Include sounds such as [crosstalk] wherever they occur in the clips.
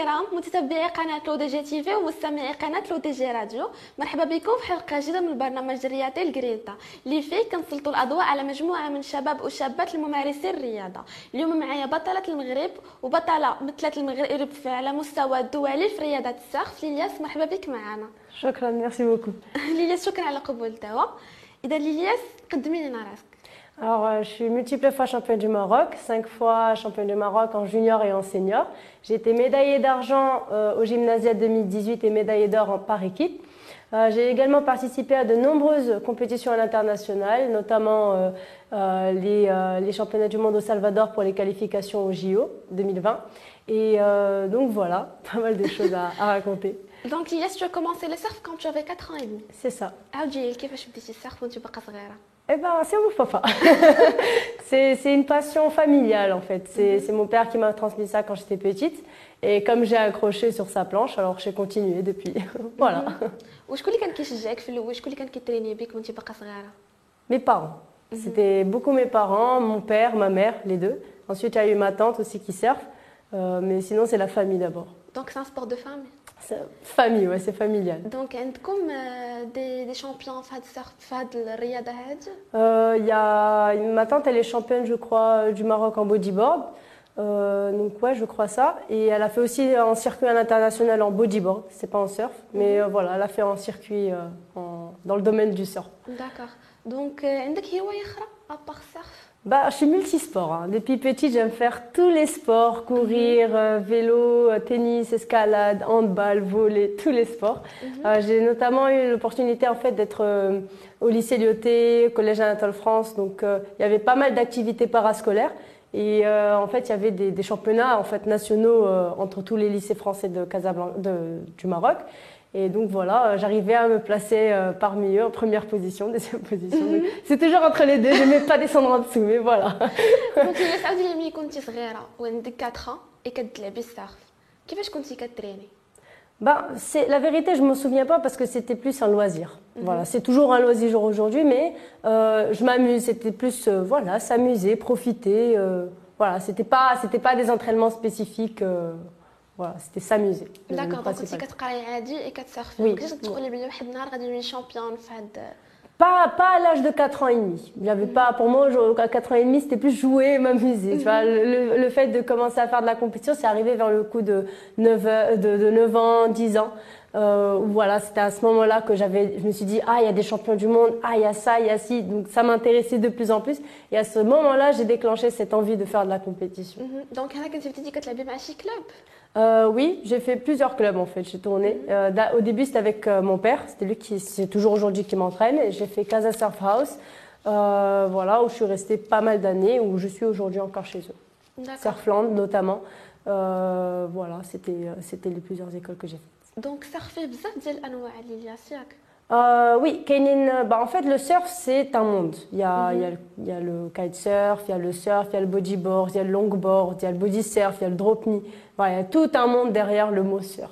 الكرام متتبعي قناة لو دي جي تي في ومستمعي قناة لو دي جي راديو. مرحبا بكم في حلقة جديدة من البرنامج الرياضي الجرينتا. اللي فيه كنسلطوا الأضواء على مجموعة من شباب وشابات الممارسين الرياضة. اليوم معايا بطلة المغرب وبطلة مثلت المغرب على مستوى الدولي في رياضة السقف. ليلياس مرحبا بك معنا. شكرا ميرسي بوكو [laughs] ليلياس شكرا على قبول الدعوة. إذا ليلياس قدمي لنا راسك. Alors, euh, je suis multiple fois championne du Maroc, cinq fois championne du Maroc en junior et en senior. J'ai été médaillée d'argent euh, au Gymnasia 2018 et médaillée d'or en par équipe. Euh, j'ai également participé à de nombreuses compétitions à l'international, notamment euh, les, championnats du monde au Salvador pour les qualifications au JO 2020. Et donc voilà, [laughs] pas mal de choses à, raconter. Donc, Yes, tu as commencé le surf quand tu avais 4 ans et demi. C'est ça. Ah, qu'est-ce que tu as fait le surf quand tu étais eh ben, c'est mon papa. [laughs] c'est une passion familiale en fait. Mhm. C'est mon père qui m'a transmis ça quand j'étais petite. Et comme j'ai accroché sur sa planche, alors j'ai continué depuis. [laughs] voilà. Mhm. Mes parents. Mhm. C'était beaucoup mes parents, mon père, ma mère, les deux. Ensuite, il y a eu ma tante aussi qui surfe. Euh, mais sinon, c'est la famille d'abord. Donc, c'est un sport de femme? famille, ouais, c'est familial. Donc, عندكم des, des champions في هذا السقف في هذه الرياضة هذه؟ Euh, il y a ma tante, elle est championne, je crois, du Maroc en bodyboard. Euh, donc ouais, je crois ça. Et elle a fait aussi un circuit à l'international en bodyboard. C'est pas en surf, mais euh, voilà, elle a fait un circuit euh, en, dans le domaine du surf. D'accord. Donc, عندك هواية أخرى à part surf Bah, je suis multisport. Hein. Depuis petite, j'aime faire tous les sports courir, mhm. euh, vélo, euh, tennis, escalade, handball, volley, [laughs] tous les sports. Mhm. euh, J'ai notamment eu l'opportunité en fait d'être euh, au lycée Lyoté, collège Anatole France. Donc, il y avait pas mal d'activités parascolaires. Et en fait, il y avait des, des championnats en fait nationaux entre tous les lycées français de Casablanca, de, du Maroc. Et donc voilà, euh, j'arrivais à me placer euh, parmi eux en première position, [laughs] deuxième position. C'est toujours entre les deux, je n'aimais pas descendre en dessous, mais voilà. [laughs] [laughs] Donc سعودي لما كنتي صغيرة وعندك 4 ans et كتلعبي السقف كيفاش كنتي كتريني bah, c'est la vérité, je me souviens pas parce que c'était plus un loisir. Voilà, c'est toujours un loisir aujourd'hui, mais euh, je m'amuse. C'était plus euh, voilà, s'amuser, profiter. Euh, voilà, c'était pas c'était pas des entraînements spécifiques. Euh, voilà, c'était s'amuser. D'accord, donc كنتي كتقراي عادي et كتسرفي oui. كيفاش تقولي بلي واحد النهار غادي نولي شامبيون في هاد pas, pas à l'âge de 4 ans et demi. J'avais mm. pas, pour moi, à 4 ans et demi, c'était plus jouer, m'amuser. Tu vois, le, le, fait de commencer à faire de la compétition, c'est arrivé vers le coup de 9, de, de 9 ans, 10 ans. Euh, voilà, c'était à ce moment-là que j'avais, je me suis dit, ah, il y a des champions du monde, ah, il y a ça, il y a ci. Donc, ça m'intéressait de plus en plus. Et à ce moment-là, j'ai déclenché cette envie de faire de la compétition. Mm -hmm. Donc, quand tu dit que tu avais un club euh, Oui, j'ai fait plusieurs clubs en fait. J'ai tourné. Mm -hmm. euh, au début, c'était avec euh, mon père. C'était lui qui, c'est toujours aujourd'hui qui m'entraîne. J'ai fait Casa Surf House, euh, voilà, où je suis restée pas mal d'années, où je suis aujourd'hui encore chez eux. Surfland notamment. Euh, voilà, c'était, c'était les plusieurs écoles que j'ai faites. Donc, surfer بزاف ديال الانواع اللي ياسياك euh, oui, bah, en fait, le surf, c'est un monde. Il y, a, il, y a, il y a le kitesurf, il y a le surf, il y a le bodyboard, il y a le longboard, il y a le body surf, il y a le drop knee. Il y a tout un monde derrière le mot surf.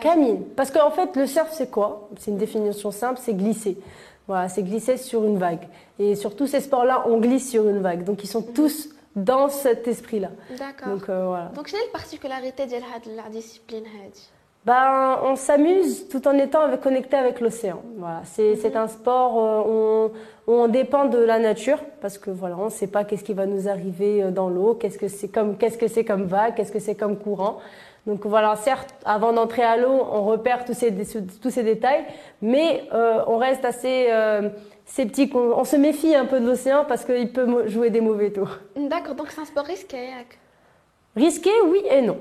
Camille, parce qu'en fait, le surf, c'est quoi? C'est une définition simple, c'est glisser. Voilà, c'est glisser sur une vague. Et sur tous ces sports-là, on glisse sur une vague. Donc, ils sont tous dans cet esprit-là. D'accord. Donc, euh, voilà. Donc, quelle est la particularité de la discipline ben, on s'amuse tout en étant connecté avec l'océan. Voilà, c'est -hmm. un sport euh, où on, dépend de la nature parce que voilà, on ne sait pas qu'est-ce qui va nous arriver euh, dans l'eau, qu'est-ce que c'est comme qu'est-ce que c'est comme vague, qu'est-ce que c'est comme courant. Donc voilà, certes, avant d'entrer à l'eau, on repère tous ces tous ces détails, mais euh, on reste assez euh, sceptique. On, on, se méfie un peu de l'océan parce qu'il peut jouer des mauvais tours. D'accord, donc c'est un sport risqué. Risqué, oui et non.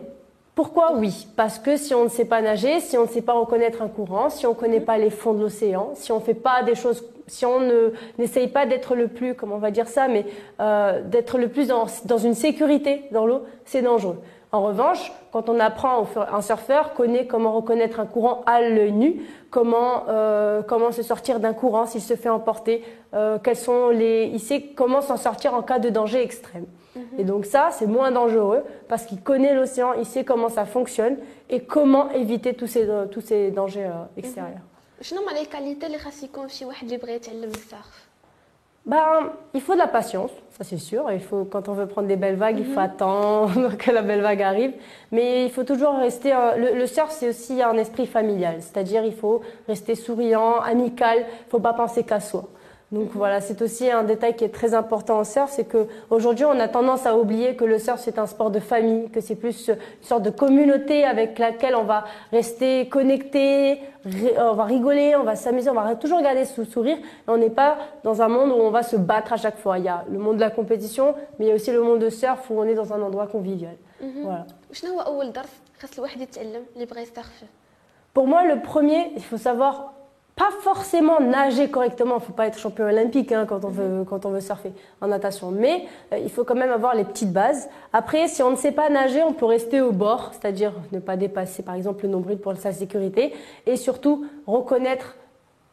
Pourquoi oui? Parce que si on ne sait pas nager, si on ne sait pas reconnaître un courant, si on ne connaît pas les fonds de l'océan, si on fait pas des choses, si on ne n'essaye pas d'être le plus, comment on va dire ça, mais euh, d'être le plus dans une sécurité dans l'eau, c'est dangereux. En revanche, quand on apprend, un surfeur connaît comment reconnaître un courant à l'œil nu, comment, euh, comment se sortir d'un courant s'il se fait emporter, euh, quels sont les, il sait comment s'en sortir en cas de danger extrême. Et donc ça, c'est moins dangereux parce qu'il connaît l'océan, il sait comment ça fonctionne et comment éviter tous ces, tous ces dangers euh, extérieurs ben, il faut de la patience, ça c'est sûr. Il faut, quand on veut prendre des belles vagues, il faut mhm. attendre [laughs] que la belle vague arrive. Mais il faut toujours rester. Le, le, surf, c'est aussi un esprit familial, c'est-à-dire il faut rester souriant, amical. Il faut pas penser qu'à soi. Donc voilà, c'est aussi un détail qui est très important en surf, c'est que aujourd'hui on a tendance à oublier que le surf c'est un sport de famille, que c'est plus une sorte de communauté avec laquelle on va rester connecté, on va rigoler, on va s'amuser, on va toujours garder ce sourire. on n'est pas dans un monde où on va se battre à chaque fois. Il y a le monde de la compétition, mais il y a aussi le monde de surf où on est dans un endroit convivial. Mhm. Voilà. Pour moi, le premier, il faut savoir pas forcément nager correctement. Il ne faut pas être champion olympique hein, quand, on veut, quand on veut surfer en natation. Mais euh, il faut quand même avoir les petites bases. Après, si on ne sait pas nager, on peut rester au bord, c'est-à-dire ne pas dépasser par exemple le nombril pour sa sécurité. Et surtout, reconnaître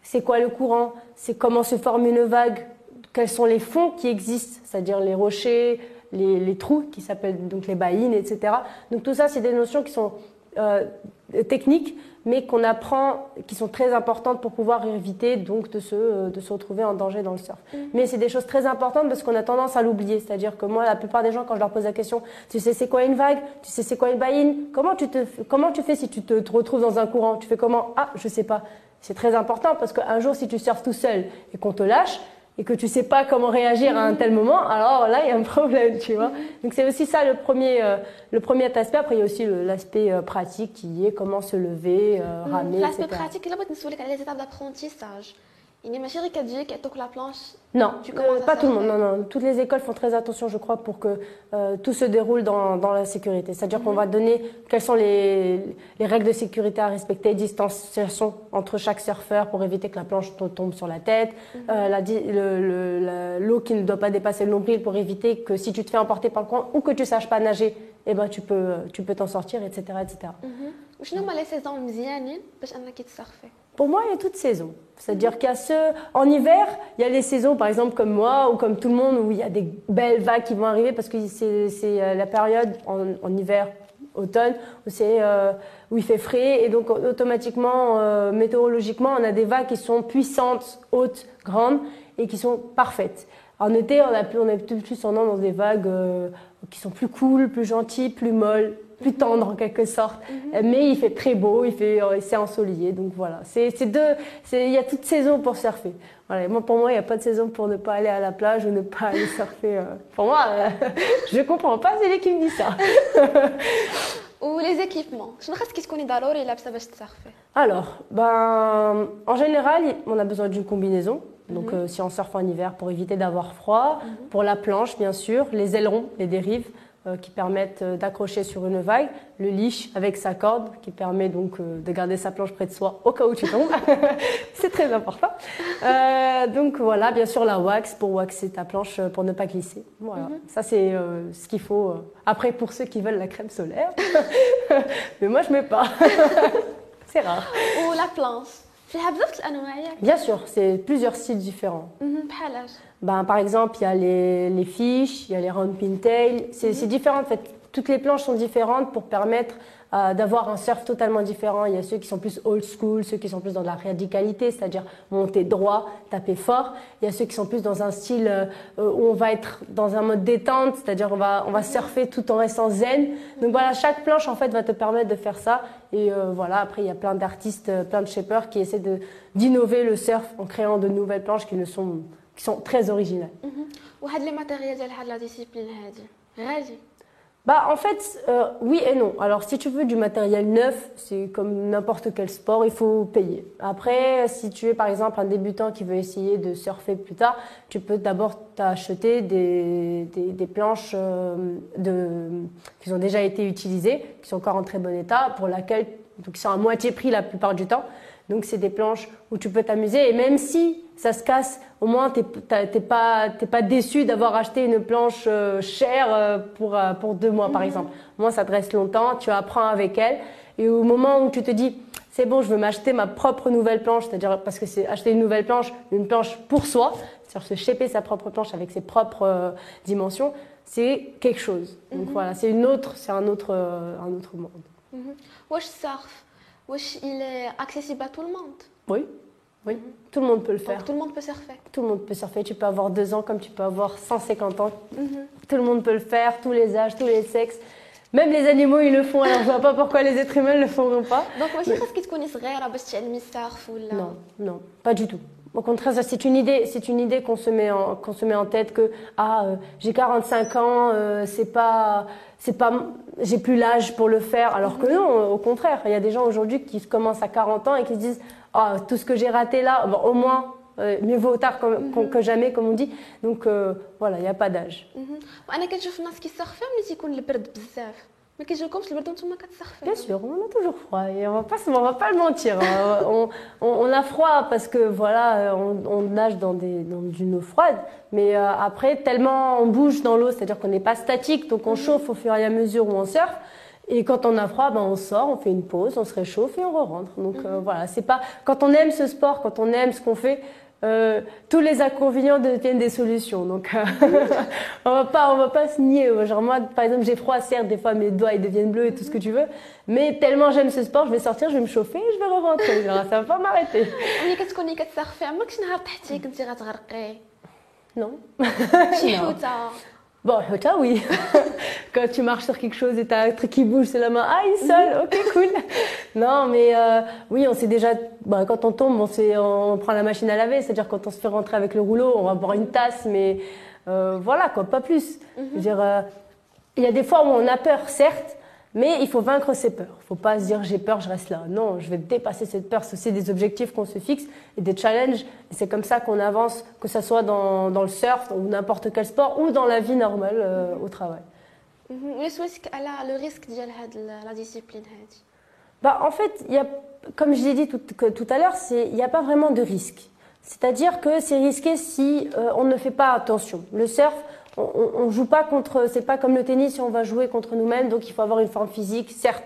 c'est quoi le courant, c'est comment se forme une vague, quels sont les fonds qui existent, c'est-à-dire les rochers, les, les trous qui s'appellent donc les baïnes, etc. Donc tout ça, c'est des notions qui sont euh, techniques, mais qu'on apprend, qui sont très importantes pour pouvoir éviter donc de se, euh, de se retrouver en danger dans le surf. Mm. Mais c'est des choses très importantes parce qu'on a tendance à l'oublier. C'est-à-dire que moi, la plupart des gens, quand je leur pose la question, tu sais c'est quoi une vague? Tu sais c'est quoi une baïne? Comment tu, te, comment tu fais si tu te, te retrouves dans un courant? Tu fais comment? Ah, je sais pas. C'est très important parce qu'un jour, si tu surfes tout seul et qu'on te lâche, et que tu sais pas comment réagir à un tel moment, alors là, il y a un problème, tu vois. Donc c'est aussi ça le premier, euh, le premier aspect. Après, il y a aussi l'aspect euh, pratique qui est comment se lever, euh, ramer, L'aspect pratique, là, on les étapes d'apprentissage. Il y a des qui dit qu'elle toque la planche Non, euh, pas tout le monde. Non, non. Toutes les écoles font très attention, je crois, pour que euh, tout se déroule dans, dans la sécurité. C'est-à-dire qu'on va donner quelles sont les, les, règles de sécurité à respecter, distanciation entre chaque surfeur pour éviter que la planche tombe sur la tête, mm l'eau qui ne doit pas dépasser le nombril pour éviter que si tu te fais emporter par le coin ou que tu ne saches pas nager, eh ben, tu peux tu peux t'en sortir, etc. etc. Mm -hmm. Pour moi, il y a toute saisons. C'est-à-dire qu'à ce, en hiver, il y a les saisons, par exemple, comme moi ou comme tout le monde, où il y a des belles vagues qui vont arriver parce que c'est euh, la période en, en hiver, automne, où, euh, où il fait frais et donc euh, automatiquement, euh, météorologiquement, on a des vagues qui sont puissantes, hautes, grandes et qui sont parfaites. En été, on, a plus, on est plus tendance dans des vagues qui sont plus cool, plus gentilles, plus molles, plus tendre en quelque sorte. Mhm. Mais il fait très beau, il fait, euh, c'est ensoleillé. Donc voilà, c'est deux, il y a toute saison pour surfer. Voilà, moi, pour moi, il n'y a pas de saison pour ne pas aller à la plage ou ne pas aller [laughs] surfer. Euh. Pour moi, euh, [laughs] je ne comprends pas, c'est lui qui me dit ça. [laughs] ou les équipements. Je me qu'est-ce qu'on est d'alors et là, ça va surfer. Alors, ben, en général, on a besoin d'une combinaison. Donc, mhm. si on surfe en hiver, pour éviter d'avoir froid, mhm. pour la planche, bien sûr, les ailerons, les dérives, euh, qui permettent euh, d'accrocher sur une vague, le leash avec sa corde qui permet donc euh, de garder sa planche près de soi au cas où tu tombes. [laughs] c'est très important. donc voilà, bien sûr la wax pour waxer ta planche pour ne pas glisser. Voilà, mhm. ça c'est ce qu'il faut. Après pour ceux qui veulent la crème solaire, [laughs] mais moi je mets pas. [laughs] c'est rare. Ou la planche. Bien sûr, c'est plusieurs styles différents. Mhm, ben, par exemple, il y a les, les fiches, il y a les round pintail. C'est mhm. différent en fait. Toutes les planches sont différentes pour permettre euh, d'avoir un surf totalement différent. Il y a ceux qui sont plus old school, ceux qui sont plus dans la radicalité, c'est-à-dire monter droit, taper fort. Il y a ceux qui sont plus dans un style euh, où on va être dans un mode détente, c'est-à-dire on va, on va surfer tout en restant zen. Donc voilà, chaque planche en fait va te permettre de faire ça. Et euh, voilà, après il y a plein d'artistes, plein de shapers qui essaient de, d'innover le surf en créant de nouvelles planches qui, ne sont, qui sont très originales. وهاد لي ماتيريال ديال هاد لا ديسيبلين هادي bah, en fait, euh, oui et non. Alors, si tu veux du matériel neuf, c'est comme n'importe quel sport, il faut payer. Après, si tu es par exemple un débutant qui veut essayer de surfer plus tard, tu peux d'abord t'acheter des, des, des, planches euh, de, qui ont déjà été utilisées, qui sont encore en très bon état, pour laquelle, donc, qui sont à moitié prix la plupart du temps. Donc, c'est des planches où tu peux t'amuser. Et même si ça se casse, au moins t'es pas pas déçu d'avoir acheté une planche euh, chère euh, pour euh, pour deux mois par mhm. exemple. Au moins ça te reste longtemps, tu apprends avec elle et au moment où tu te dis c'est bon, je veux m'acheter ma propre nouvelle planche, c'est-à-dire parce que c'est acheter une nouvelle planche, une planche pour soi, c'est-à-dire se shaper sa propre planche avec ses propres dimensions, c'est quelque chose. Donc mhm. voilà, c'est une autre, c'est un autre un autre monde. Mm Wesh surf, wesh il est accessible à tout le monde. Oui. Oui, mhm. tout le monde peut le faire. Tout le monde peut surfer. Tout le monde peut surfer. Tu peux avoir 2 ans comme tu peux avoir 150 ans. Mhm. Tout le monde peut le faire, tous les âges, tous les sexes. Même les animaux, ils le font. Alors, je vois pas pourquoi les êtres humains ne le feront pas. Donc, moi, je pense qu'ils connaissent rien à surf ou. Non, non, pas du tout. Au contraire, ça, c'est une idée, c'est une idée qu'on se met en, qu'on se met en tête que ah, euh, j'ai 45 ans, euh, c'est pas, c'est pas j'ai plus l'âge pour le faire. Alors que non, au contraire, il y a des gens aujourd'hui qui commencent à 40 ans et qui se disent ah, tout ce que j'ai raté là, bon, au moins. euh, mieux vaut tard que, que jamais, comme on dit. Donc euh, voilà, il n'y a pas d'âge. مهم. وانا كنشوف الناس كيسرفيو ملي تيكون البرد بزاف ما كيجيكمش البرد وانتم كتسرفيو Bien sûr, on a toujours froid et on va pas, se- on va pas le mentir. hein. on, [laughs] on- on a froid parce que voilà, on, on nage dans, des, dans une eau froide, mais euh, après tellement on bouge dans l'eau, c'est-à-dire qu'on n'est pas statique, donc on chauffe au fur et à mesure où on surfe. Et quand on a froid, ben on sort, on fait une pause, on se réchauffe et on re-rentre. Donc euh, voilà, c'est pas quand on aime ce sport, quand on aime ce qu'on fait. euh, tous les inconvénients deviennent des solutions. Donc, euh, [laughs] on va pas, on va pas se nier. Genre moi, par exemple, j'ai froid, certes, des fois mes doigts ils deviennent bleus et tout ce que tu veux. Mais tellement j'aime ce sport, je vais sortir, je vais me chauffer, et je vais rentrer. Genre, ça va pas m'arrêter. Non. Bon, ça oui. [laughs] Quand tu marches sur quelque chose et t'as un truc qui bouge, c'est la main. Ah, il seul. Ok, cool. non, mais euh, oui, on sait déjà. Bah, quand on tombe, on, sait, on prend la machine à laver. C'est-à-dire quand on se fait rentrer avec le rouleau, on va boire une tasse, mais euh, voilà quoi, pas plus. Mhm. Je veux dire, euh, il y a des fois où on a peur, certes, mais il faut vaincre ses peurs. Il ne faut pas se dire j'ai peur, je reste là. Non, je vais dépasser cette peur. C'est des objectifs qu'on se fixe et des challenges. c'est comme ça qu'on avance, que ce soit dans, dans, le surf ou n'importe quel sport ou dans la vie normale euh, mhm. au travail. Mhm. Le risque de la discipline bah, En fait, y a, comme je l'ai dit tout, tout à l'heure, il n'y a pas vraiment de risque. C'est-à-dire que c'est risqué si euh, on ne fait pas attention. Le surf, on ne joue pas contre, c'est pas comme le tennis, si on va jouer contre nous-mêmes, donc il faut avoir une forme physique. Certes,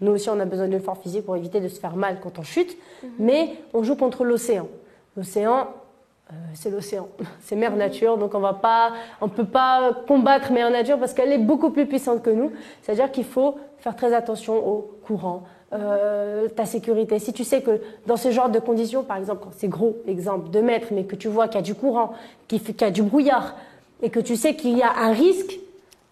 nous aussi on a besoin d'une forme physique pour éviter de se faire mal quand on chute, mais on joue contre l'océan. L'océan, euh, c'est l'océan, [laughs] c'est mère nature, donc on va pas, on peut pas combattre mère nature parce qu'elle est beaucoup plus puissante que nous. C'est-à-dire qu'il faut faire très attention au courant, euh, ta sécurité. Si tu sais que dans ce genre de conditions, par exemple, quand c'est gros, exemple, 2 mètres, mais que tu vois qu'il y a du courant, qu'il y a du brouillard, et que tu sais qu'il y a un risque,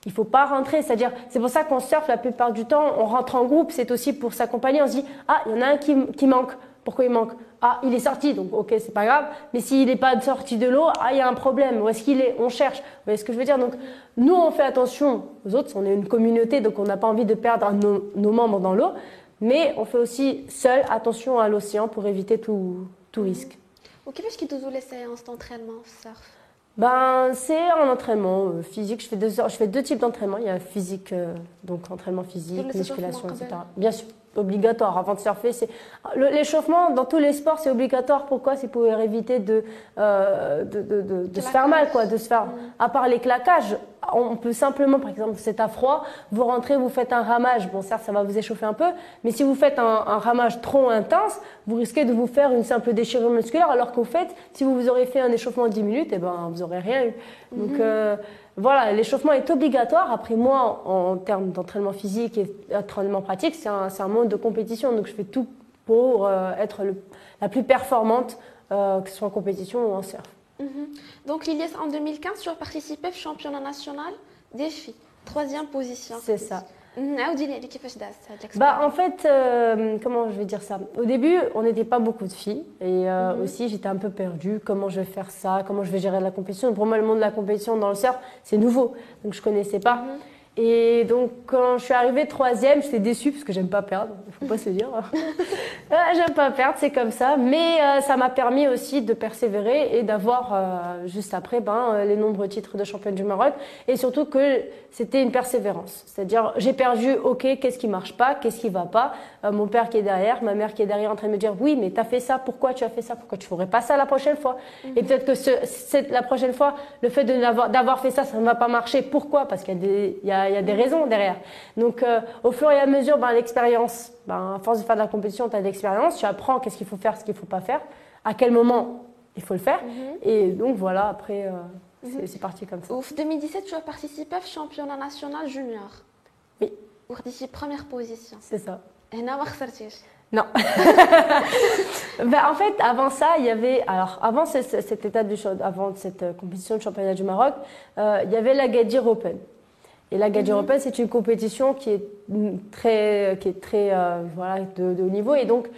il faut pas rentrer. C'est-à-dire, c'est pour ça qu'on surfe la plupart du temps, on rentre en groupe, c'est aussi pour s'accompagner. On se dit, ah, il y en a un qui, qui manque. Pourquoi il manque? Ah, il est sorti, donc ok, c'est pas grave. Mais s'il n'est pas sorti de l'eau, ah, il y a un problème. Où est-ce qu'il est? On cherche. Vous voyez ce que je veux dire? Donc, nous, on fait attention aux autres. On est une communauté, donc on n'a pas envie de perdre nos, membres dans l'eau. Mais on fait aussi seul attention à l'océan pour éviter tout, tout risque. Ok, puisqu'il nous laissait en cet entraînement surf ben, c'est un entraînement euh, physique. Je fais, deux, je fais deux types d'entraînement. Il y a physique, euh, donc entraînement physique, musculation, etc. Bien sûr, obligatoire. Avant de surfer, c'est l'échauffement dans tous les sports, c'est obligatoire. Pourquoi? C'est pour éviter de, euh, de, de, de- de se faire mal, quoi, de se faire. À part les claquages, on peut simplement, par exemple, c'est à froid, vous rentrez, vous faites un ramage. Bon, certes, ça va vous échauffer un peu, mais si vous faites un, un ramage trop intense, vous risquez de vous faire une simple déchirure musculaire, alors qu'au fait, si vous vous aurez fait un échauffement de 10 minutes, eh ben, vous aurez rien eu. Donc, euh, voilà, l'échauffement est obligatoire. Après, moi, en, en termes d'entraînement physique et d'entraînement pratique, c'est un, c'est un monde de compétition. Donc, je fais tout pour euh, être le- la plus performante, euh, que ce soit en compétition ou en surf. Mhm. Donc l'ILIES en 2015, tu as participé au championnat national des filles, troisième position. C'est ça. Mhm. Ah, bah, en fait, euh, comment je vais dire ça? Au début, on n'était pas beaucoup de filles. Et euh, mhm. aussi, j'étais un peu perdue. Comment je vais faire ça? Comment je vais gérer la compétition? Pour moi, le monde de la compétition dans le surf, c'est nouveau. Donc, je ne connaissais pas. Et donc, quand je suis arrivée troisième, j'étais déçue parce que j'aime pas perdre. Il faut pas se dire. Ah, [laughs] j'aime pas perdre, c'est comme ça. Mais euh, ça m'a permis aussi de persévérer et d'avoir euh, juste après ben, euh, les nombreux titres de championne du Maroc. Et surtout que c'était une persévérance. C'est-à-dire, j'ai perdu, ok, qu'est-ce qui marche pas, qu'est-ce qui va pas. Euh, mon père qui est derrière, ma mère qui est derrière en train de me dire, oui, mais t'as fait ça, pourquoi tu as fait ça, pourquoi tu ferais pas ça la prochaine fois? Et peut-être que ce, cette- la prochaine fois, le fait d'avoir fait ça, ça ne va pas marcher. Pourquoi? Parce qu'il y a des, il y a, a, y a, des mhm. raisons derrière. Donc, euh, au fur et à mesure, ben, l'expérience, ben, à force de faire de la compétition, tu as de l'expérience, tu apprends qu'est-ce qu'il faut faire, ce qu'il ne faut pas faire, à quel moment il faut le faire. Mhm. Et donc, voilà, après, euh, mhm. c'est, parti comme ça. Ouf, 2017, tu as participé au championnat national junior. Oui. Pour d'ici première position. C'est ça. Et n'avoir sorti. non. [laughs] ben, en fait, avant ça, il y avait. Alors, avant cette, étape du, avant cette euh, compétition de championnat du Maroc, il y avait la Gadir Open. Et la mhm. Open, c'est une compétition qui est très, qui est très euh, voilà, de, de, haut niveau. Et donc,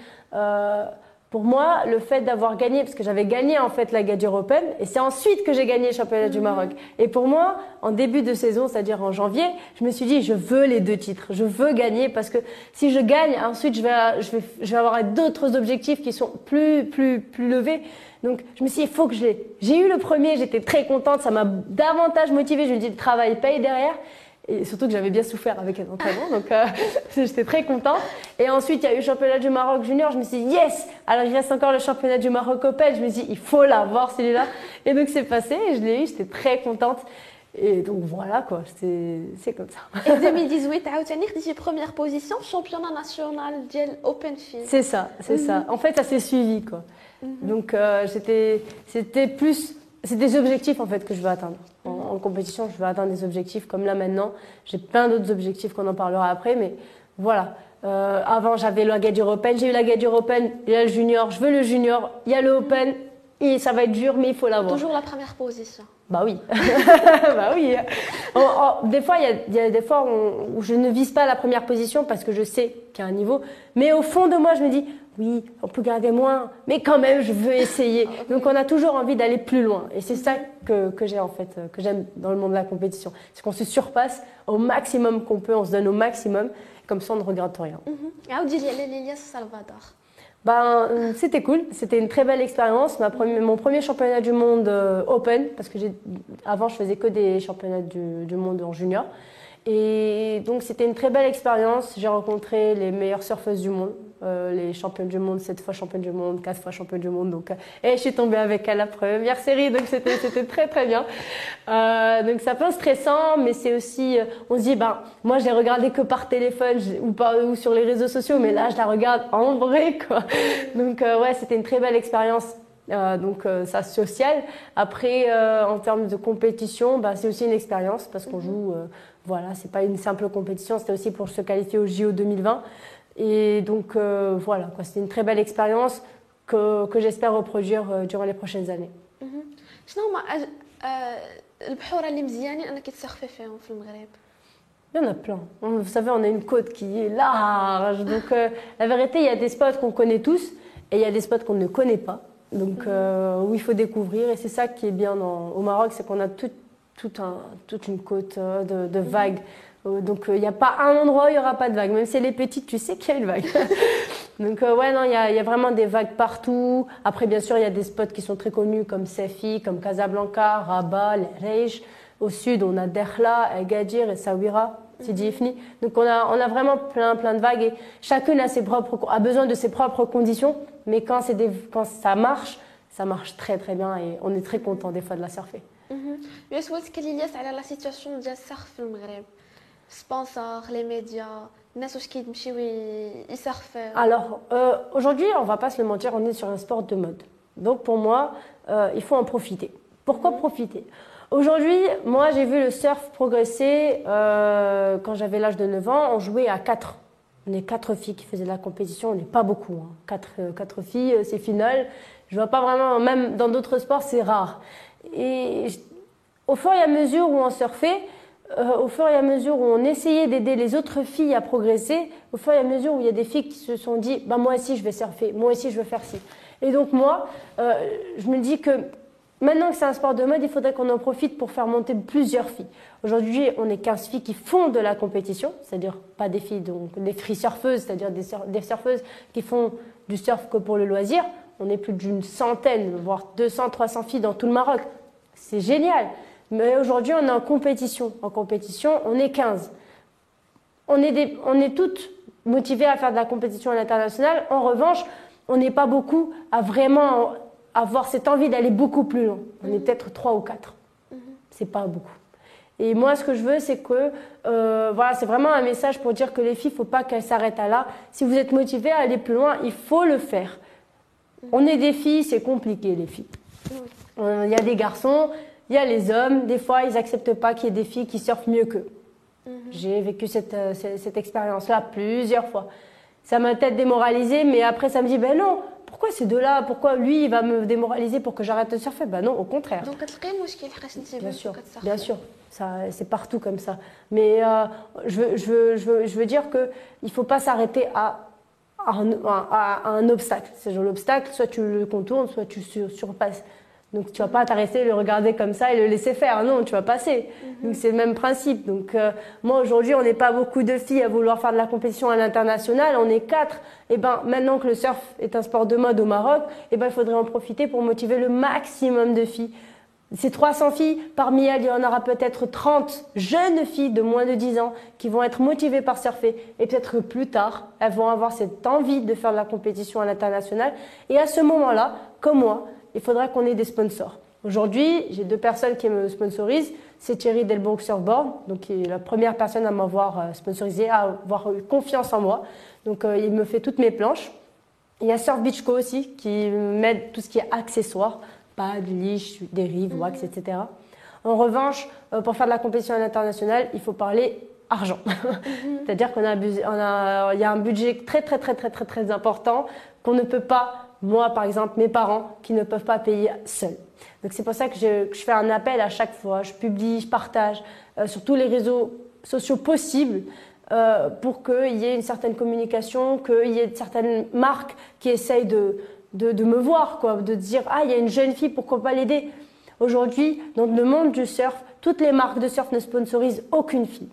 pour moi, le fait d'avoir gagné, parce que j'avais gagné en fait la Gadir Open, et c'est ensuite que j'ai gagné le championnat du Maroc. Et pour moi, en début de saison, c'est-à-dire en janvier, je me suis dit, je veux les deux titres, je veux gagner, parce que si je gagne, ensuite je vais, je vais, je vais avoir d'autres objectifs qui sont plus, plus, plus levés. Donc je me suis dit, il faut que je l'ai. J'ai eu le premier, j'étais très contente, ça m'a davantage motivée. Je me dis, le travail paye derrière. Et surtout que j'avais bien souffert avec un entraînement, [laughs] donc euh, [laughs] j'étais très contente. Et ensuite, il y a eu le championnat du Maroc junior. Je me suis dit, yes Alors, il reste encore le championnat du Maroc Open. Je me suis dit, il faut l'avoir celui-là. Et donc, c'est passé et je l'ai eu. J'étais très contente. Et donc voilà quoi, c'est comme ça. Et 2018, tu as première position, championnat national Open Field. C'est ça, c'est ça. Mhm. En fait, ça s'est suivi quoi. Mhm. Donc euh, c'était plus c'est des objectifs en fait que je veux atteindre. En, compétition, je veux atteindre des objectifs comme là maintenant. J'ai plein d'autres objectifs qu'on en parlera après, mais voilà. Euh, avant, j'avais la Gadir Open, j'ai eu la Gadir Open, il y a le junior, je veux le junior, il y a le Open, et ça va être dur, mais il faut l'avoir. Toujours la première position. Bah oui. [laughs] bah oui. des fois, il y a, des fois où je ne vise pas la première position parce que je sais qu'il y a un niveau. Mais au fond de moi, je me dis, oui, on peut garder moins, mais quand même, je veux essayer. [laughs] Donc, on a toujours envie d'aller plus loin. Et c'est ça que, que j'ai en fait, que j'aime dans le monde de la compétition. C'est qu'on se surpasse au maximum qu'on peut, on se donne au maximum. Comme ça, on ne regrette rien. Mm Salvador? Ben, c'était cool, c'était une très belle expérience. mon premier championnat du monde euh, open, parce que avant je faisais que des championnats du monde en junior. Et donc c'était une très belle expérience. J'ai rencontré les meilleures surfeuses du monde, euh, les championnes du monde, sept fois championne du monde, quatre fois championne du monde. Donc, euh, et je suis tombée avec elle la première série, donc c'était c'était très très bien. Euh, donc c'est un peu stressant, mais c'est aussi, on se dit, ben moi je l'ai regardé que par téléphone ou pas ou sur les réseaux sociaux, mais là je la regarde en vrai quoi. Donc ouais, c'était une très belle expérience. donc ça social. Après, en termes de compétition, bah, c'est aussi une expérience parce qu'on joue voilà, c'est pas une simple compétition, c'était aussi pour se qualifier au JO 2020. Et donc euh, voilà, c'était une très belle expérience que, que j'espère reproduire euh, durant les prochaines années. شنو هما البحور اللي مزيانين انك تسرفي فيهم في المغرب Il y en a plein. Vous savez, on a une côte qui est large. Donc, euh, la vérité, il y a des spots qu'on connaît tous et il y a des spots qu'on ne connaît pas. Donc, euh, où il faut découvrir. Et c'est ça qui est bien dans, au Maroc, c'est qu'on a tout, un, toute une côte euh, de, de vagues. Euh, donc il n'y a pas un endroit où il n'y aura pas de vagues. Même si elle est petite, tu sais qu'il y a une vague. [laughs] Donc euh, ouais, non, il y a, y a, vraiment des vagues partout. Après, bien sûr, il y a des spots qui sont très connus comme Safi, comme Casablanca, Rabat, Reish. Au sud, on a Derla, Agadir et Sawira, Sidi mhm. Ifni. Donc on a, on a vraiment plein, plein de vagues et chacune a, ses propres, a besoin de ses propres conditions. Mais quand, des, quand ça marche, ça marche très très bien et on est très content des fois de la surfer. Mais سؤالك اللي ياس على لا سيتواسيون ديال السرف في المغرب سبونسور لي ميديا الناس واش كيمشيو يسرفوا Alors euh, aujourd'hui on va pas se le mentir on est sur un sport de mode. Donc pour moi euh, il faut en profiter. Pourquoi mhm. profiter Aujourd'hui, moi j'ai vu le surf progresser euh, quand j'avais l'âge de 9 ans, on jouait à 4. On est 4 filles qui faisaient la compétition, on n'est pas beaucoup. Hein. 4, 4 filles, c'est final. Je vois pas vraiment, même dans d'autres sports, c'est rare. Et au fur et à mesure où on surfait, euh, au fur et à mesure où on essayait d'aider les autres filles à progresser, au fur et à mesure où il y a des filles qui se sont dit, bah moi aussi je vais surfer, moi aussi je veux faire ci. Et donc moi, euh, je me dis que maintenant que c'est un sport de mode, il faudrait qu'on en profite pour faire monter plusieurs filles. Aujourd'hui, on est 15 filles qui font de la compétition, c'est-à-dire pas des filles, donc des free surfeuses, c'est-à-dire des, des surfeuses qui font du surf que pour le loisir. On est plus d'une centaine, voire 200, 300 filles dans tout le Maroc. C'est génial. Mais aujourd'hui, on est en compétition. En compétition, on est 15. On est, on est toutes motivées à faire de la compétition à l'international. En revanche, on n'est pas beaucoup à vraiment avoir cette envie d'aller beaucoup plus loin. On est peut-être 3 ou 4. C'est pas beaucoup. Et moi, ce que je veux, c'est que, euh, voilà, c'est vraiment un message pour dire que les filles, il ne faut pas qu'elles s'arrêtent à là. Si vous êtes motivées à aller plus loin, il faut le faire. On est des filles, c'est compliqué, les filles. Il y a des garçons, il y a les hommes. Des fois, ils n'acceptent pas qu'il y ait des filles qui surfent mieux qu'eux. Mhm. J'ai vécu cette, euh, cette, expérience-là plusieurs fois. Ça m'a peut-être démoralisé, mais après, ça me dit, ben non, pourquoi ces deux-là Pourquoi lui, il va me démoraliser pour que j'arrête de surfer? Ben non, au contraire. Donc, bien sûr, bien sûr. C'est partout comme ça. Mais euh, je, veux, je, veux, je, veux, je veux dire qu'il ne faut pas s'arrêter à, à, un obstacle. C'est genre l'obstacle, soit tu le contournes, soit tu surpasses. Donc tu vas pas t'arrêter, le regarder comme ça et le laisser faire. Non, tu vas passer. Mhm. Donc c'est le même principe. Donc euh, moi aujourd'hui, on n'est pas beaucoup de filles à vouloir faire de la compétition à l'international. On est quatre. Et eh ben maintenant que le surf est un sport de mode au Maroc, et eh ben il faudrait en profiter pour motiver le maximum de filles. Ces 300 filles, parmi elles, il y en aura peut-être 30 jeunes filles de moins de 10 ans qui vont être motivées par surfer. Et peut-être plus tard, elles vont avoir cette envie de faire de la compétition à l'international. Et à ce moment-là, comme moi, il faudra qu'on ait des sponsors. Aujourd'hui, j'ai deux personnes qui me sponsorisent. C'est Thierry Delbourg Surfboard, donc qui est la première personne à m'avoir euh, sponsorisé, à avoir eu confiance en moi. Donc euh, il me fait toutes mes planches. Il y a Surf Beach Co aussi qui m'aide tout ce qui est accessoires, pad, leash, dérive, wax, etc. En revanche, euh, pour faire de la compétition internationale, il faut parler argent. [laughs] Mhm. C'est-à-dire qu'on a, a, il y a un budget très très très très très très important qu'on ne peut pas moi, par exemple, mes parents qui ne peuvent pas payer seuls. Donc c'est pour ça que je, fais un appel à chaque fois. Je publie, je partage euh, sur tous les réseaux sociaux possibles euh, pour qu'il y ait une certaine communication, qu'il y ait certaines marques qui essayent de, de, me voir, quoi, de dire ah il y a une jeune fille, pourquoi pas l'aider? Aujourd'hui, dans le monde du surf, toutes les marques de surf ne sponsorisent aucune fille.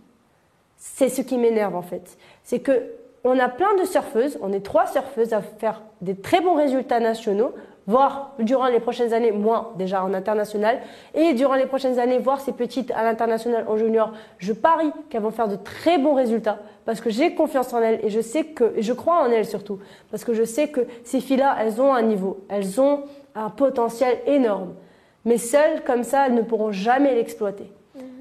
C'est ce qui m'énerve en fait. C'est que on a plein de surfeuses, on est trois surfeuses à faire des très bons résultats nationaux, voire durant les prochaines années, moi déjà en international, et durant les prochaines années, voir ces petites à l'international en junior, je parie qu'elles vont faire de très bons résultats parce que j'ai confiance en elles et je sais que, et je crois en elles surtout, parce que je sais que ces filles-là, elles ont un niveau, elles ont un potentiel énorme. Mais seules, comme ça, elles ne pourront jamais l'exploiter.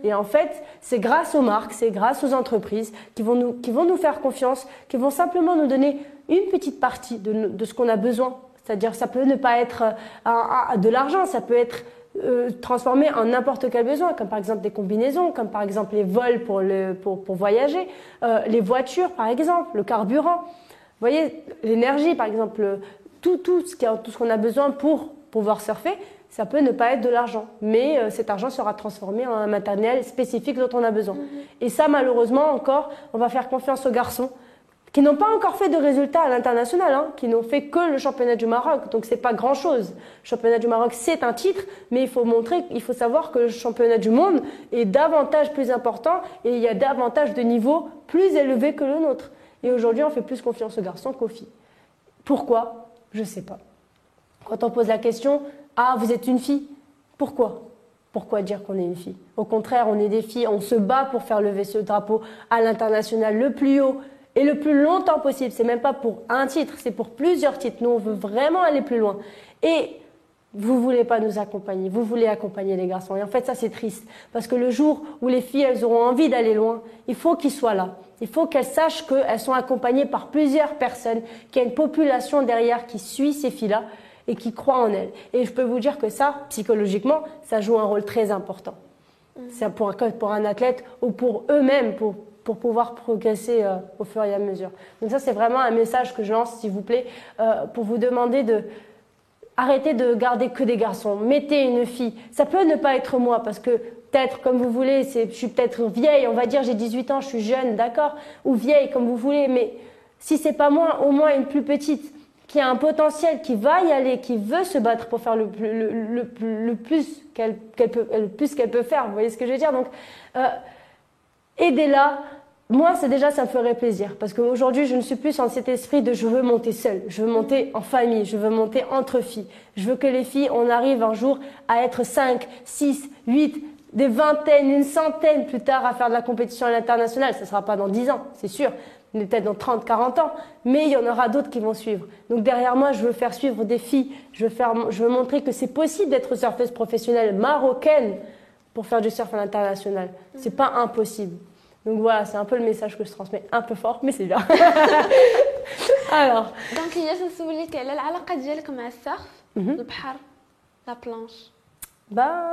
Et en fait, c'est grâce aux marques, c'est grâce aux entreprises qui vont nous, qui vont nous faire confiance, qui vont simplement nous donner une petite partie de, de ce qu'on a besoin. C'est-à-dire, ça peut ne pas être euh, de l'argent, ça peut être euh, transformé en n'importe quel besoin, comme par exemple des combinaisons, comme par exemple les vols pour, le, pour, pour voyager, euh, les voitures par exemple, le carburant. Vous voyez, l'énergie par exemple, tout, tout ce qu'on a besoin pour pouvoir surfer, ça peut ne pas être de l'argent, mais euh, cet argent sera transformé en un matériel spécifique dont on a besoin. Mhm. Et ça, malheureusement, encore, on va faire confiance aux garçons qui n'ont pas encore fait de résultats à l'international, hein, qui n'ont fait que le championnat du Maroc. Donc c'est pas grand chose. Le championnat du Maroc, c'est un titre, mais il faut montrer, il faut savoir que le championnat du monde est davantage plus important et il y a davantage de niveaux plus élevés que le nôtre. Et aujourd'hui, on fait plus confiance aux garçons qu'aux filles. Pourquoi? Je sais pas. Quand on pose la question, ah, vous êtes une fille? Pourquoi? Pourquoi dire qu'on est une fille? Au contraire, on est des filles, on se bat pour faire lever ce drapeau à l'international le plus haut et le plus longtemps possible. C'est même pas pour un titre, c'est pour plusieurs titres. Nous, on veut vraiment aller plus loin. Et vous voulez pas nous accompagner, vous voulez accompagner les garçons. Et en fait, ça, c'est triste. Parce que le jour où les filles, elles auront envie d'aller loin, il faut qu'ils soient là. Il faut qu'elles sachent qu'elles sont accompagnées par plusieurs personnes, qu'il y a une population derrière qui suit ces filles-là et qui croient en elles. Et je peux vous dire que ça, psychologiquement, ça joue un rôle très important. C'est pour, pour un athlète ou pour eux-mêmes, pour, pour pouvoir progresser euh, au fur et à mesure. Donc ça, c'est vraiment un message que je lance, s'il vous plaît, euh, pour vous demander de arrêter de garder que des garçons. Mettez une fille. Ça peut ne pas être moi, parce que peut-être comme vous voulez, je suis peut-être vieille, on va dire j'ai 18 ans, je suis jeune, d'accord, ou vieille comme vous voulez, mais si c'est pas moi, au moins une plus petite qui a un potentiel, qui va y aller, qui veut se battre pour faire le, plus qu'elle peut, peut faire. Vous voyez ce que je veux dire? Donc, euh, aidez-la. Moi, c'est déjà, ça me ferait plaisir. Parce qu'aujourd'hui, je ne suis plus en cet esprit de je veux monter seule. Je veux monter en famille. Je veux monter entre filles. Je veux que les filles, on arrive un jour à être 5, 6, 8, des vingtaines, une centaine plus tard à faire de la compétition à l'international. Ça ne sera pas dans 10 ans, c'est sûr peut-être dans 30, 40 ans, mais il y en aura d'autres qui vont suivre. Donc derrière moi, je veux faire suivre des filles, je veux montrer que c'est possible d'être surfeuse professionnelle marocaine pour faire du surf à l'international. Mmh. C'est pas impossible. Donc voilà, c'est un peu le message que je transmets, un peu fort, mais c'est bien. [laughs] Alors. Donc, il y a ce surf, mm-hmm. le la planche. Ben,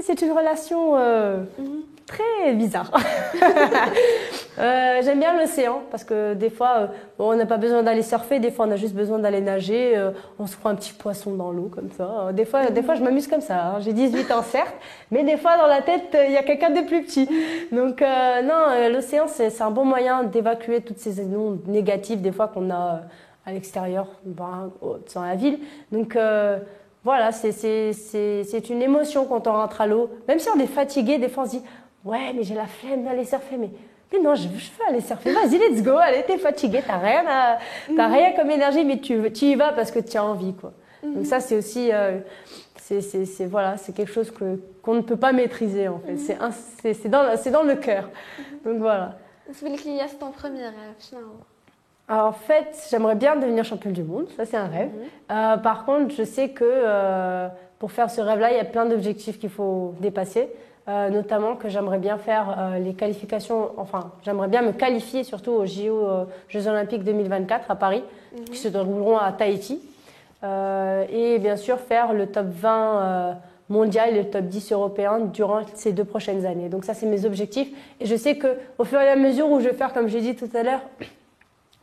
c'est une relation euh, mhm. très bizarre. [laughs] euh, J'aime bien l'océan parce que des fois, euh, bon, on n'a pas besoin d'aller surfer, des fois on a juste besoin d'aller nager. On se prend un petit poisson dans l'eau comme ça. Des fois, des fois je m'amuse comme ça. Hein. J'ai 18 ans certes, mais des fois dans la tête, il y a quelqu'un de plus petit. Donc non, l'océan c'est un bon moyen d'évacuer toutes ces ondes négatives des fois qu'on a à l'extérieur, ben, dans la ville. Donc voilà, c'est une émotion quand on rentre à l'eau. Même si on est fatigué, des fois on se dit Ouais, mais j'ai la flemme d'aller surfer. Mais, non, je, veux aller surfer. Vas-y, let's go. Allez, t'es fatigué, t'as rien, rien comme énergie, mais tu, tu y vas parce que tu as envie. Quoi. Donc, ça, c'est aussi. Euh, c'est voilà, quelque chose qu'on ne peut pas maîtriser en fait. C'est dans, dans le cœur. Donc voilà. C'est ton premier rêve en fait, j'aimerais bien devenir championne du monde, ça c'est un rêve. Mhm. Euh, par contre, je sais que euh, pour faire ce rêve-là, il y a plein d'objectifs qu'il faut dépasser. Euh, notamment que j'aimerais bien faire les qualifications, enfin, j'aimerais bien me qualifier surtout aux JO, Jeux Olympiques 2024 à Paris, mhm. qui se dérouleront à Tahiti. et bien sûr, faire le top 20 mondial et le top 10 européen durant ces deux prochaines années. Donc ça, c'est mes objectifs. Et je sais que au fur et à mesure où je vais faire, comme j'ai dit tout à l'heure,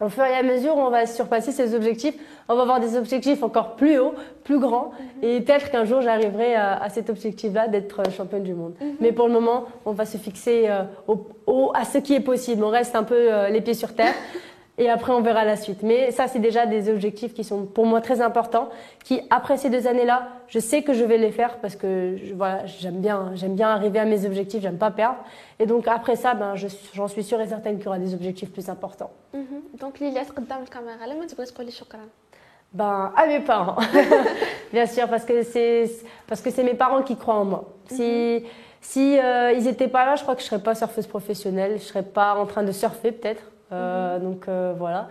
au fur et à mesure, on va surpasser ces objectifs. On va avoir des objectifs encore plus hauts, plus grands. Mhm. Et peut-être qu'un jour, j'arriverai à, cet objectif-là d'être championne du monde. Mhm. Mais pour le moment, on va se fixer euh, au, à ce qui est possible. On reste un peu euh, les pieds sur terre. [laughs] Et après, on verra la suite. Mais ça, c'est déjà des objectifs qui sont pour moi très importants, qui après ces deux années-là, je sais que je vais les faire parce que voilà, j'aime bien, j'aime bien arriver à mes objectifs, j'aime pas perdre. Et donc après ça, ben, j'en suis sûre et certaine qu'il y aura des objectifs plus importants. Mm-hmm. Donc Lilia, قدام الكاميرا لما تبغي تقولي شكرا ben, à mes parents, [laughs] bien sûr, parce que c'est parce que c'est mes parents qui croient en moi. Si mm-hmm. si euh, ils étaient pas là, je crois que je serais pas surfeuse professionnelle, je serais pas en train de surfer peut-être. Euh, donc euh, voilà.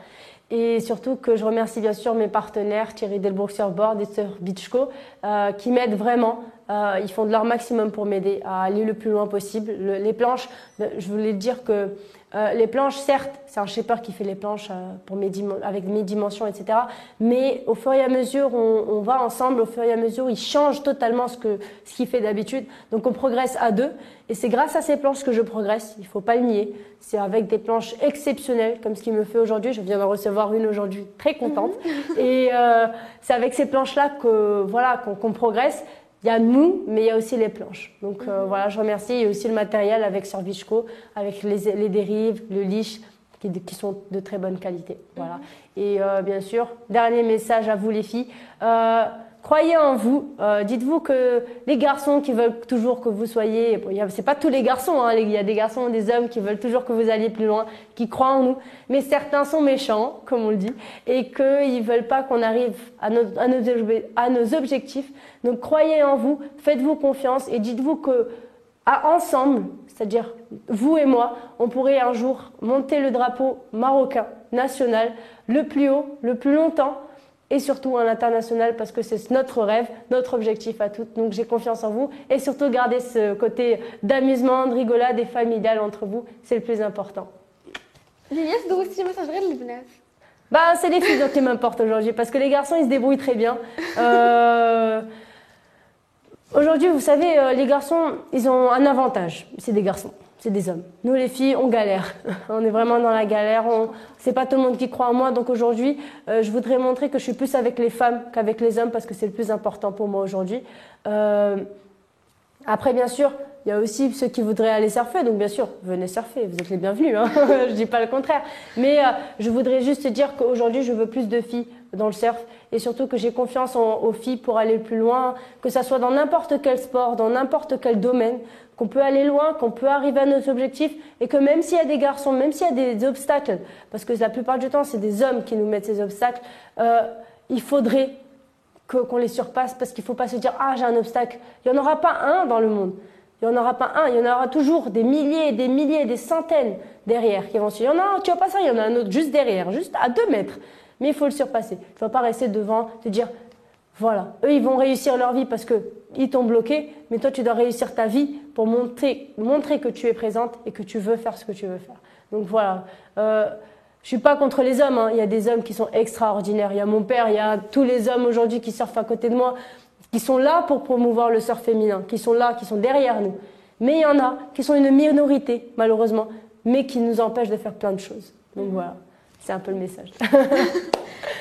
Et surtout que je remercie bien sûr mes partenaires, Thierry Delbourg Surfboard et Sir Beachco, euh, qui m'aident vraiment. Ils font de leur maximum pour m'aider à aller le plus loin possible. les planches, je voulais dire que euh, les planches, certes, c'est un shaper qui fait les planches euh, pour mes avec mes dimensions, etc. Mais au fur et à mesure, on, on, va ensemble, au fur et à mesure, il change totalement ce que ce qu'il fait d'habitude. Donc on progresse à deux. Et c'est grâce à ces planches que je progresse. Il faut pas le nier. C'est avec des planches exceptionnelles, comme ce qu'il me fait aujourd'hui. Je viens d'en recevoir une aujourd'hui, très contente. [laughs] et euh, c'est avec ces planches-là que voilà qu'on progresse il y a nous, mais il y a aussi les planches. Donc euh, mhm. voilà, je remercie. Il y a aussi le matériel avec Sorbichco, avec les, les dérives, le liche, qui, qui, sont de très bonne qualité. Voilà. Mhm. Et euh, bien sûr, dernier message à vous les filles. Euh, croyez en vous. Euh, dites-vous que les garçons qui veulent toujours que vous soyez, c'est pas tous les garçons, hein, il y a des garçons, des hommes qui veulent toujours que vous alliez plus loin, qui croient en nous. Mais certains sont méchants, comme on le dit, et qu'ils veulent pas qu'on arrive à nos, à, nos, à nos objectifs. Donc croyez en vous, faites-vous confiance et dites-vous que à ensemble, c'est-à-dire vous et moi, on pourrait un jour monter le drapeau marocain national le plus haut, le plus longtemps et surtout à l'international parce que c'est notre rêve, notre objectif à toutes. Donc j'ai confiance en vous et surtout garder ce côté d'amusement, de rigolade et familial entre vous, c'est le plus important. Bah, c'est les filles qui m'importent aujourd'hui parce que les garçons ils se débrouillent très bien. Euh, aujourd'hui, vous savez, euh, les garçons ils ont un avantage, c'est des garçons c'est des hommes. Nous, les filles, on galère. [laughs] on est vraiment dans la galère. On... C'est pas tout le monde qui croit en moi. Donc aujourd'hui, euh, je voudrais montrer que je suis plus avec les femmes qu'avec les hommes parce que c'est le plus important pour moi aujourd'hui. Euh... Après, bien sûr, il y a aussi ceux qui voudraient aller surfer. Donc bien sûr, venez surfer. Vous êtes les bienvenus. Hein [laughs] je dis pas le contraire. Mais euh, je voudrais juste dire qu'aujourd'hui, je veux plus de filles dans le surf et surtout que j'ai confiance aux filles pour aller plus loin, que ça soit dans n'importe quel sport, dans n'importe quel domaine qu'on peut aller loin, qu'on peut arriver à nos objectifs et que même s'il y a des garçons, même s'il y a des obstacles, parce que la plupart du temps c'est des hommes qui nous mettent ces obstacles, euh, il faudrait qu'on les surpasse parce qu'il ne faut pas se dire ah j'ai un obstacle. Il n'y en aura pas un dans le monde. Il n'y en aura pas un, il y en aura toujours des milliers, des milliers, des centaines derrière qui vont suivre. Il y en a, tu vois pas ça, il y en a un autre juste derrière, juste à deux mètres. Mais il faut le surpasser. Il ne faut pas rester devant, te dire voilà, eux ils vont réussir leur vie parce que ils t'ont bloqué, mais toi tu dois réussir ta vie pour montrer, montrer que tu es présente et que tu veux faire ce que tu veux faire. Donc voilà. Euh, je suis pas contre les hommes. Hein. Il y a des hommes qui sont extraordinaires. Il y a mon père, il y a tous les hommes aujourd'hui qui surfent à côté de moi, qui sont là pour promouvoir le surf féminin, qui sont là, qui sont derrière nous. Mais il y en a qui sont une minorité, malheureusement, mais qui nous empêchent de faire plein de choses. Donc voilà, c'est un peu le message.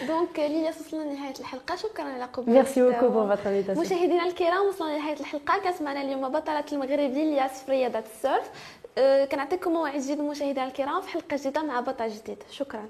دونك ليليا وصلنا لنهايه الحلقة شكرا على قبول ميرسي بوكو بور فاتر انفيتاسيون مشاهدينا الكرام وصلنا لنهايه الحلقة كانت معنا اليوم بطله المغرب ليليا في رياضه السيرف أه، كنعطيكم موعد جديد مشاهدينا الكرام في حلقه جديده مع بطل جديد شكرا